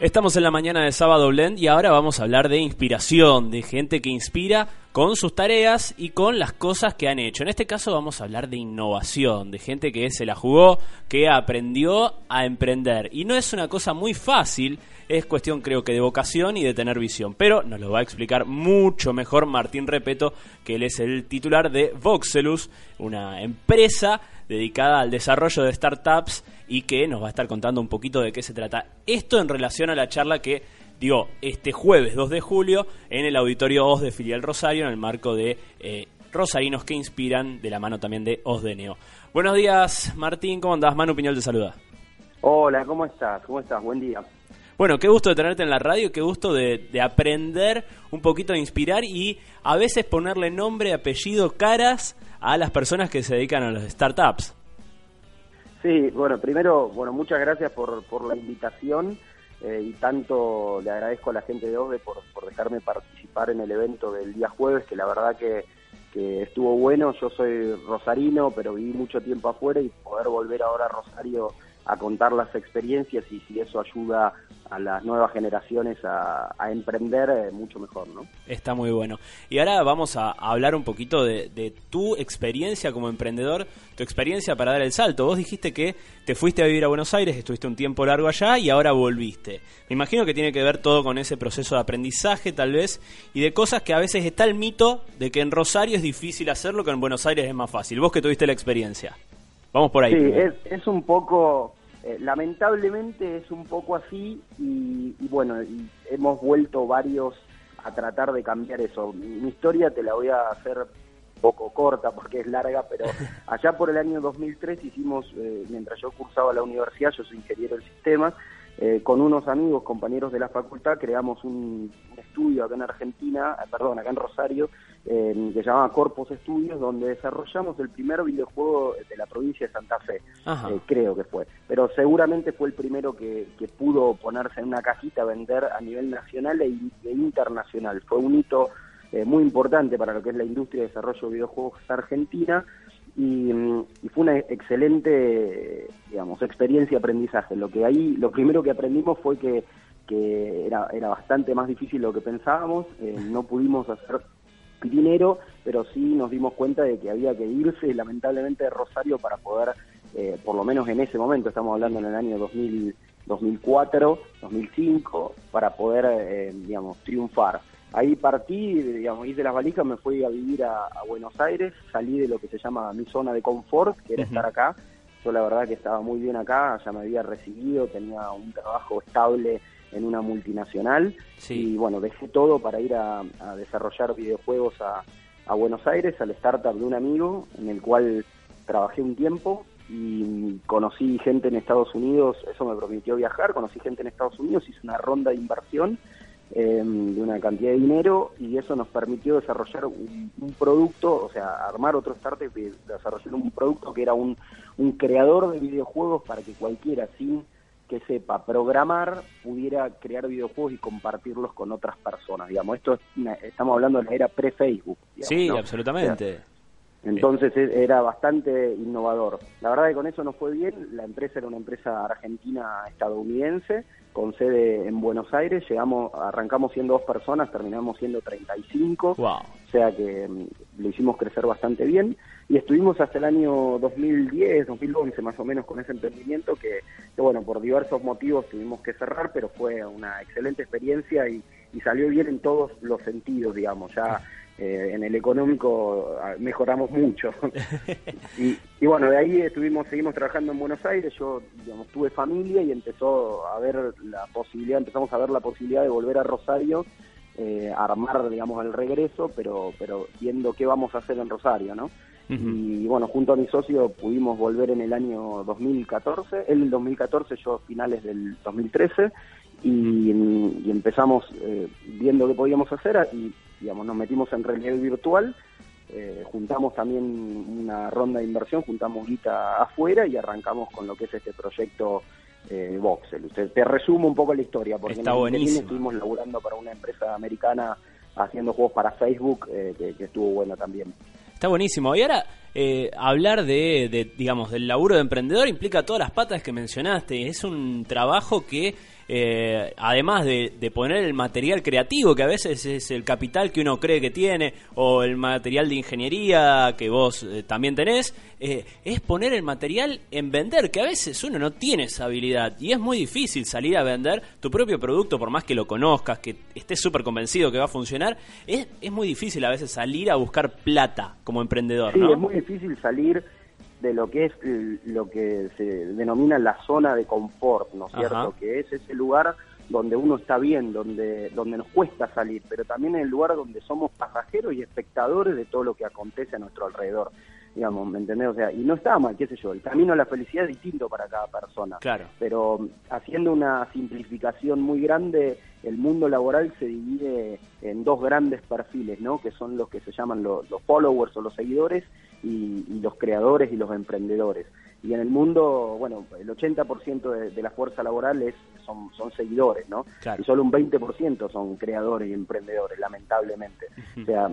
Estamos en la mañana de sábado Blend y ahora vamos a hablar de inspiración, de gente que inspira con sus tareas y con las cosas que han hecho. En este caso vamos a hablar de innovación, de gente que se la jugó, que aprendió a emprender. Y no es una cosa muy fácil, es cuestión creo que de vocación y de tener visión. Pero nos lo va a explicar mucho mejor Martín Repeto, que él es el titular de Voxelus, una empresa dedicada al desarrollo de startups y que nos va a estar contando un poquito de qué se trata. Esto en relación a la charla que dio este jueves 2 de julio en el auditorio OS de Filial Rosario en el marco de eh, Rosarinos que inspiran de la mano también de OS de Neo. Buenos días Martín, ¿cómo andás? Manu Piñol te saluda. Hola, ¿cómo estás? ¿Cómo estás? Buen día. Bueno, qué gusto de tenerte en la radio, qué gusto de, de, aprender un poquito de inspirar y a veces ponerle nombre, apellido, caras a las personas que se dedican a las startups. Sí, bueno, primero, bueno, muchas gracias por, por la invitación eh, y tanto le agradezco a la gente de OVE por, por dejarme participar en el evento del día jueves, que la verdad que, que estuvo bueno. Yo soy rosarino, pero viví mucho tiempo afuera y poder volver ahora a Rosario a contar las experiencias y si eso ayuda a las nuevas generaciones a, a emprender, eh, mucho mejor, ¿no? Está muy bueno. Y ahora vamos a, hablar un poquito de, de, tu experiencia como emprendedor, tu experiencia para dar el salto. Vos dijiste que te fuiste a vivir a Buenos Aires, estuviste un tiempo largo allá y ahora volviste. Me imagino que tiene que ver todo con ese proceso de aprendizaje, tal vez, y de cosas que a veces está el mito de que en Rosario es difícil hacerlo, que en Buenos Aires es más fácil. Vos que tuviste la experiencia. Vamos por ahí. Sí, es, es un poco eh, lamentablemente es un poco así y, y bueno, y hemos vuelto varios a tratar de cambiar eso. Mi, mi, historia te la voy a hacer poco corta porque es larga, pero allá por el año 2003 hicimos, eh, mientras yo cursaba la universidad, yo soy ingeniero del sistema, eh, con unos amigos, compañeros de la facultad, creamos un, un estudio acá en Argentina, eh, perdón, acá en Rosario, eh, que se llamaba Corpus Studios, donde desarrollamos el primer videojuego de la provincia de Santa Fe, eh, creo que fue. Pero seguramente fue el primero que, que, pudo ponerse en una cajita a vender a nivel nacional e, e internacional. Fue un hito eh, muy importante para lo que es la industria de desarrollo de videojuegos argentina y, y, fue una excelente, digamos, experiencia de aprendizaje. Lo que ahí, lo primero que aprendimos fue que, que era, era bastante más difícil de lo que pensábamos, eh, no pudimos hacer dinero, pero sí nos dimos cuenta de que había que irse lamentablemente de Rosario para poder, eh, por lo menos en ese momento, estamos hablando en el año 2000, 2004, 2005, para poder, eh, digamos, triunfar. Ahí partí, digamos, hice las valijas, me fui a vivir a, a, Buenos Aires, salí de lo que se llama mi zona de confort, que era uh -huh. estar acá. Yo la verdad que estaba muy bien acá, ya me había recibido, tenía un trabajo estable en una multinacional sí. y bueno, dejé todo para ir a, a desarrollar videojuegos a, a, Buenos Aires, al startup de un amigo en el cual trabajé un tiempo y conocí gente en Estados Unidos, eso me permitió viajar, conocí gente en Estados Unidos, hice una ronda de inversión eh, de una cantidad de dinero y eso nos permitió desarrollar un, un, producto, o sea, armar otro startup y desarrollar un producto que era un, un creador de videojuegos para que cualquiera sin que sepa programar pudiera crear videojuegos y compartirlos con otras personas. Digamos, esto es una, estamos hablando de la era pre-Facebook. Sí, ¿no? absolutamente. O sea, entonces era bastante innovador. La verdad que con eso no fue bien. La empresa era una empresa argentina estadounidense con sede en Buenos Aires. Llegamos, arrancamos siendo dos personas, terminamos siendo 35. Wow. O sea que um, lo hicimos crecer bastante bien. Y estuvimos hasta el año 2010, 2011 más o menos con ese emprendimiento que, que bueno, por diversos motivos tuvimos que cerrar, pero fue una excelente experiencia y, y salió bien en todos los sentidos, digamos. Ya eh, en el económico ah, mejoramos mucho. y, y, bueno, de ahí estuvimos, seguimos trabajando en Buenos Aires, yo digamos, tuve familia y empezó a ver la posibilidad, empezamos a ver la posibilidad de volver a Rosario, eh, armar, digamos, el regreso, pero, pero viendo qué vamos a hacer en Rosario, ¿no? Uh -huh. Y bueno, junto a mi socio pudimos volver en el año 2014, él en el 2014, yo finales del 2013, y, y empezamos eh, viendo qué podíamos hacer y digamos, nos metimos en realidad virtual, eh, juntamos también una ronda de inversión, juntamos guita afuera y arrancamos con lo que es este proyecto eh, Voxel. Usted, te resumo un poco la historia, porque Está en buenísimo. estuvimos laburando para una empresa americana haciendo juegos para Facebook, eh, que, que, estuvo bueno también. Está buenísimo. Y ahora, eh, hablar de, de, digamos, del laburo de emprendedor implica todas las patas que mencionaste. Es un trabajo que eh, además de, poner el material creativo, que a veces es el capital que uno cree que tiene, o el material de ingeniería que vos eh, también tenés, eh, es poner el material en vender, que a veces uno no tiene esa habilidad y es muy difícil salir a vender tu propio producto, por más que lo conozcas, que estés súper convencido que va a funcionar, es, es muy difícil a veces salir a buscar plata como emprendedor. Sí, es muy difícil salir de lo que es lo que se denomina la zona de confort, ¿no es cierto? Que es ese lugar donde uno está bien, donde, donde nos cuesta salir, pero también es el lugar donde somos pasajeros y espectadores de todo lo que acontece a nuestro alrededor digamos, ¿me entendés? O sea, y no está mal, qué sé yo, el camino a la felicidad es distinto para cada persona. Claro. Pero haciendo una simplificación muy grande, el mundo laboral se divide en dos grandes perfiles, ¿no? Que son los que se llaman los, followers o los seguidores y, los creadores y los emprendedores. Y en el mundo, bueno, el 80% de, de la fuerza laboral es, son, son seguidores, ¿no? Y solo un 20% son creadores y emprendedores, lamentablemente. O sea,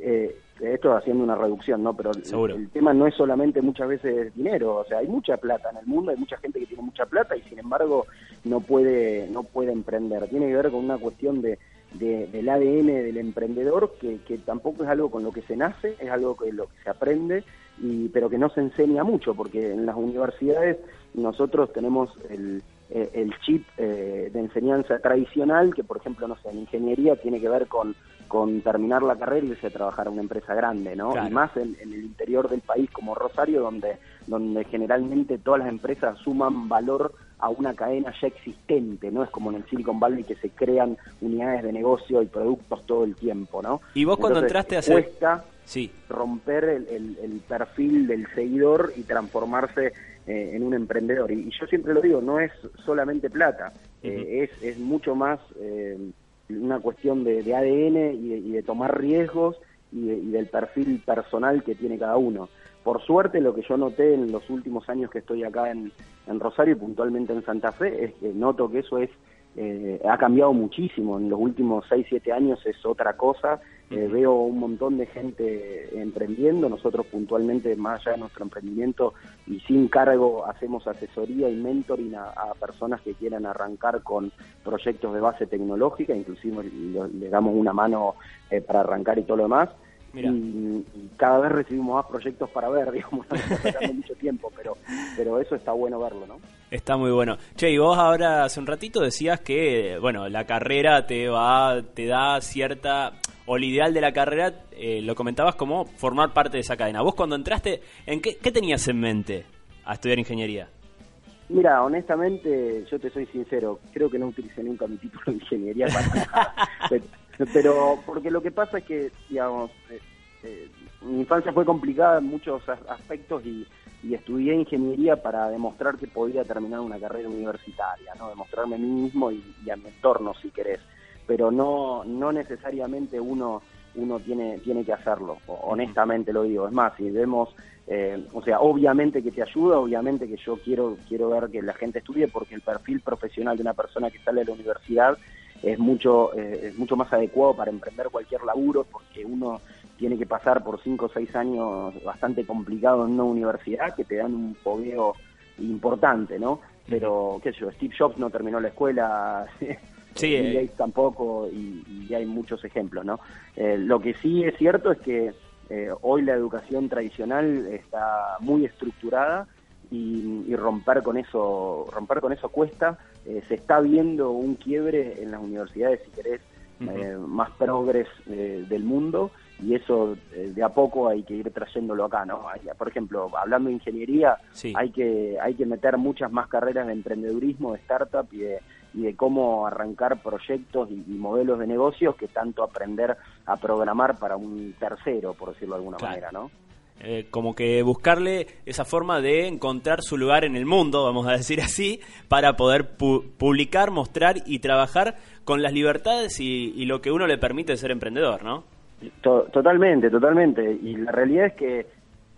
eh, esto haciendo una reducción, ¿no? Pero el, tema no es solamente muchas veces dinero, o sea, hay mucha plata en el mundo, hay mucha gente que tiene mucha plata y sin embargo no puede no puede emprender. Tiene que ver con una cuestión de, del ADN del emprendedor que, que tampoco es algo con lo que se nace, es algo que lo que se aprende y pero que no se enseña mucho porque en las universidades nosotros tenemos el eh, el chip eh, de enseñanza tradicional, que por ejemplo, no sé, en ingeniería tiene que ver con, con terminar la carrera y irse a trabajar a una empresa grande, ¿no? Y más en, el interior del país como Rosario, donde, donde generalmente todas las empresas suman valor a una cadena ya existente, no es como en el Silicon Valley que se crean unidades de negocio y productos todo el tiempo, ¿no? Y vos cuando entraste a hacer... Cuesta sí. romper el, el perfil del seguidor y transformarse eh, en un emprendedor. Y, yo siempre lo digo, no es solamente plata, eh, es, es mucho más eh, una cuestión de, ADN y de, tomar riesgos y, del perfil personal que tiene cada uno. Por suerte, lo que yo noté en los últimos años que estoy acá en, en Rosario y puntualmente en Santa Fe es que noto que eso es eh, ha cambiado muchísimo. En los últimos 6, 7 años es otra cosa. Eh, veo un montón de gente emprendiendo. Nosotros puntualmente, más allá de nuestro emprendimiento y sin cargo, hacemos asesoría y mentoring a, personas que quieran arrancar con proyectos de base tecnológica. Inclusive le, damos una mano eh, para arrancar y todo lo demás. Y, cada vez recibimos más proyectos para ver, digamos, está mucho tiempo, pero, pero eso está bueno verlo, ¿no? Está muy bueno. Che, y vos ahora hace un ratito decías que, bueno, la carrera te va, te da cierta, o el ideal de la carrera, eh, lo comentabas como formar parte de esa cadena. Vos cuando entraste, ¿en qué, qué tenías en mente a estudiar ingeniería? Mira, honestamente, yo te soy sincero, creo que no utilicé nunca mi título de ingeniería para nada. pero porque lo que pasa es que, digamos, eh, eh, mi infancia fue complicada en muchos aspectos y, estudié ingeniería para demostrar que podía terminar una carrera universitaria, ¿no? Demostrarme a mí mismo y, a mi entorno, si querés. Pero no, no necesariamente uno uno tiene, tiene que hacerlo, honestamente lo digo. Es más, si vemos, eh, o sea, obviamente que te ayuda, obviamente que yo quiero, quiero ver que la gente estudie porque el perfil profesional de una persona que sale de la universidad es mucho, eh, es mucho más adecuado para emprender cualquier laburo porque uno tiene que pasar por cinco o seis años bastante complicados en una universidad que te dan un fogueo importante, ¿no? Pero, qué sé yo, Steve Jobs no terminó la escuela, sí, y eh. tampoco, y, hay muchos ejemplos, ¿no? Eh, lo que sí es cierto es que hoy la educación tradicional está muy estructurada y, romper con eso romper con eso cuesta eh, se está viendo un quiebre en las universidades si querés eh, más progres eh, del mundo y eso de a poco hay que ir trayéndolo acá no por ejemplo hablando de ingeniería hay que hay que meter muchas más carreras de emprendedurismo de startup y de y de cómo arrancar proyectos y, modelos de negocios que tanto aprender a programar para un tercero, por decirlo de alguna manera, ¿no? Eh, como que buscarle esa forma de encontrar su lugar en el mundo, vamos a decir así, para poder publicar, mostrar y trabajar con las libertades y, lo que uno le permite ser emprendedor, ¿no? totalmente, totalmente. Y la realidad es que,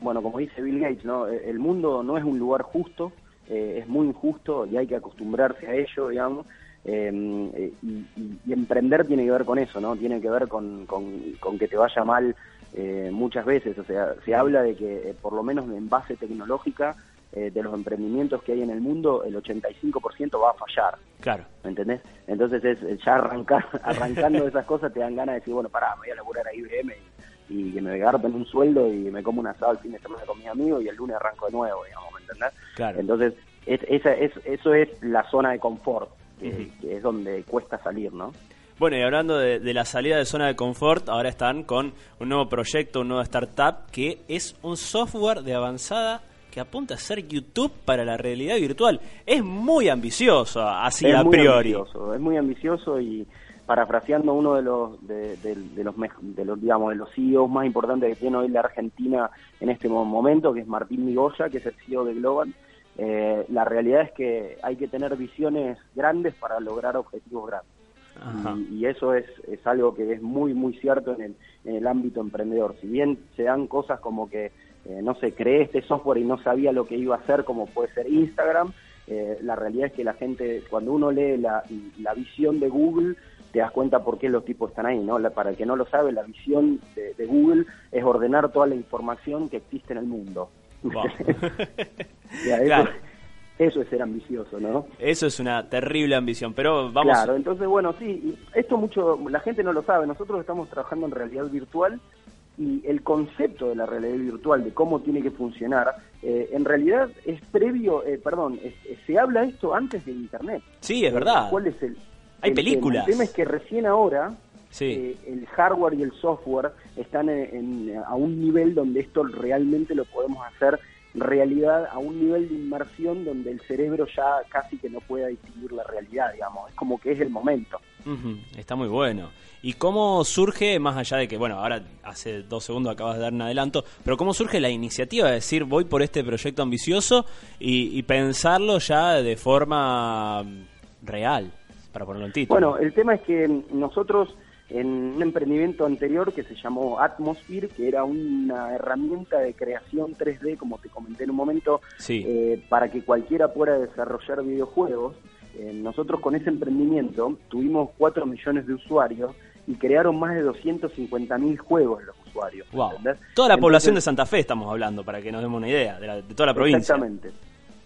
bueno, como dice Bill Gates, ¿no? E, el mundo no es un lugar justo, eh, es muy injusto y hay que acostumbrarse a ello, digamos. Em, eh, y, emprender tiene que ver con eso, ¿no? Tiene que ver con, con que te vaya mal eh, muchas veces. O sea, se habla de que eh, por lo menos en base tecnológica eh, de los emprendimientos que hay en el mundo, el 85% va a fallar. Claro. ¿Me entendés? Entonces, es, ya arrancar, arrancando esas cosas te dan ganas de decir, bueno, pará, me voy a laburar a IBM y, que me en un sueldo y me como un asado el fin de semana con mis amigos y el lunes arranco de nuevo, digamos, ¿me entendés? Claro. Entonces, es, esa, es, eso es la zona de confort, que, es donde cuesta salir, ¿no? Bueno, y hablando de, de, la salida de zona de confort, ahora están con un nuevo proyecto, un nuevo startup, que es un software de avanzada que apunta a ser YouTube para la realidad virtual. Es muy ambicioso, así a priori. es muy ambicioso y parafraseando uno de los de, los de los digamos de los CEOs más importantes que tiene hoy la Argentina en este momento, que es Martín Migoya, que es el CEO de Global. Eh, la realidad es que hay que tener visiones grandes para lograr objetivos grandes. Y, eso es, es algo que es muy, muy cierto en el, en el ámbito emprendedor. Si bien se dan cosas como que eh, no sé, creé este software y no sabía lo que iba a hacer, como puede ser Instagram. Eh, la realidad es que la gente, cuando uno lee la, visión de Google, te das cuenta por qué los tipos están ahí, ¿no? para el que no lo sabe, la visión de, Google es ordenar toda la información que existe en el mundo. eso, es ser ambicioso, ¿no? Eso es una terrible ambición, pero vamos... Claro, entonces, bueno, sí, esto mucho, la gente no lo sabe, nosotros estamos trabajando en realidad virtual y el concepto de la realidad virtual, de cómo tiene que funcionar, eh, en realidad es previo, eh, perdón, se habla esto antes de Internet. Sí, es verdad. ¿Cuál es el, Hay películas. El, tema es que recién ahora eh, el hardware y el software están a un nivel donde esto realmente lo podemos hacer realidad a un nivel de inmersión donde el cerebro ya casi que no pueda distinguir la realidad, digamos. Es como que es el momento. Está muy bueno. ¿Y cómo surge, más allá de que, bueno, ahora hace dos segundos acabas de dar un adelanto, pero cómo surge la iniciativa de decir voy por este proyecto ambicioso y, pensarlo ya de forma real, para ponerlo en título? Bueno, el tema es que nosotros en un emprendimiento anterior que se llamó Atmosphere, que era una herramienta de creación 3D, como te comenté en un momento, eh, para que cualquiera pueda desarrollar videojuegos. Eh, nosotros con ese emprendimiento tuvimos 4 millones de usuarios y crearon más de 250 mil juegos los usuarios. Toda la población de Santa Fe estamos hablando, para que nos demos una idea, de, toda la provincia. Exactamente.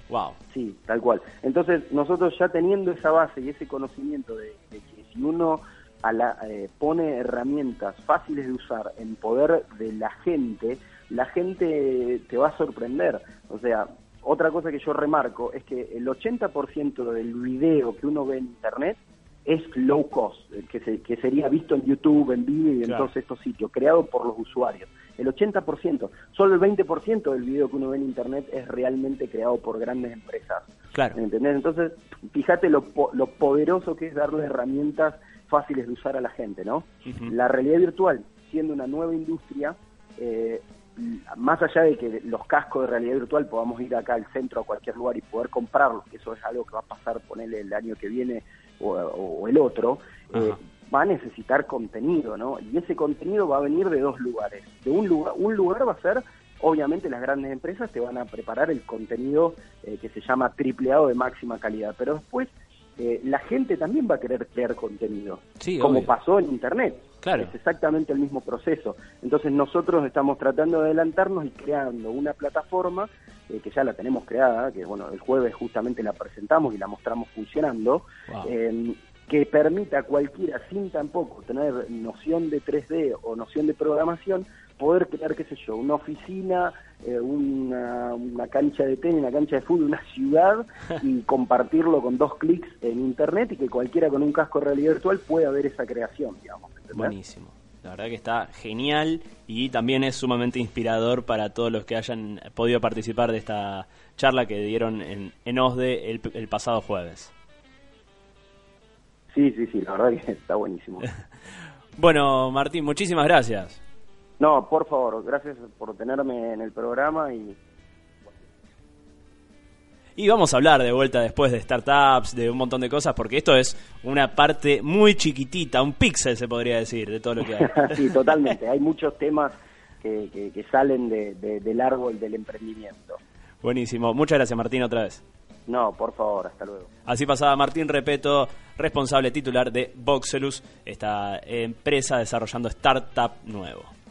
Wow. Sí, tal cual. Entonces, nosotros ya teniendo esa base y ese conocimiento de, que si uno a la, eh, pone herramientas fáciles de usar en poder de la gente, la gente te va a sorprender. O sea, otra cosa que yo remarco es que el 80% del video que uno ve en Internet es low cost, que, que sería visto en YouTube, en video y en todos estos sitios, creado por los usuarios. El 80%, solo el 20% del video que uno ve en Internet es realmente creado por grandes empresas. Claro. ¿Entendés? Entonces, fíjate lo, lo poderoso que es darle herramientas fáciles de usar a la gente, ¿no? La realidad virtual, siendo una nueva industria, eh, más allá de que los cascos de realidad virtual podamos ir acá al centro, a cualquier lugar y poder comprarlos, que eso es algo que va a pasar, ponerle el año que viene o, el otro, eh, va a necesitar contenido, ¿no? Y ese contenido va a venir de dos lugares. De un lugar, un lugar va a ser, obviamente las grandes empresas te van a preparar el contenido eh, que se llama tripleado de máxima calidad, pero después eh, la gente también va a querer crear contenido, como pasó en Internet. Claro. Es exactamente el mismo proceso. Entonces nosotros estamos tratando de adelantarnos y creando una plataforma eh, que ya la tenemos creada, que bueno, el jueves justamente la presentamos y la mostramos funcionando, em, que permita a cualquiera, sin tampoco tener noción de 3D o noción de programación, poder crear, qué sé yo, una oficina, eh, una, una, cancha de tenis, una cancha de fútbol, una ciudad y compartirlo con dos clics en internet y que cualquiera con un casco de realidad virtual pueda ver esa creación, digamos. Buenísimo. La verdad que está genial y también es sumamente inspirador para todos los que hayan podido participar de esta charla que dieron en, en OSDE el, el pasado jueves. Sí, sí, sí, la verdad que está buenísimo. bueno, Martín, muchísimas gracias. No, por favor, gracias por tenerme en el programa y... Y vamos a hablar de vuelta después de startups, de un montón de cosas, porque esto es una parte muy chiquitita, un píxel se podría decir, de todo lo que hay. sí, totalmente. Hay muchos temas que, que, salen de, del árbol del emprendimiento. Buenísimo. Muchas gracias, Martín, otra vez. No, por favor, hasta luego. Así pasaba Martín Repeto, responsable titular de Voxelus, esta empresa desarrollando startup nuevo.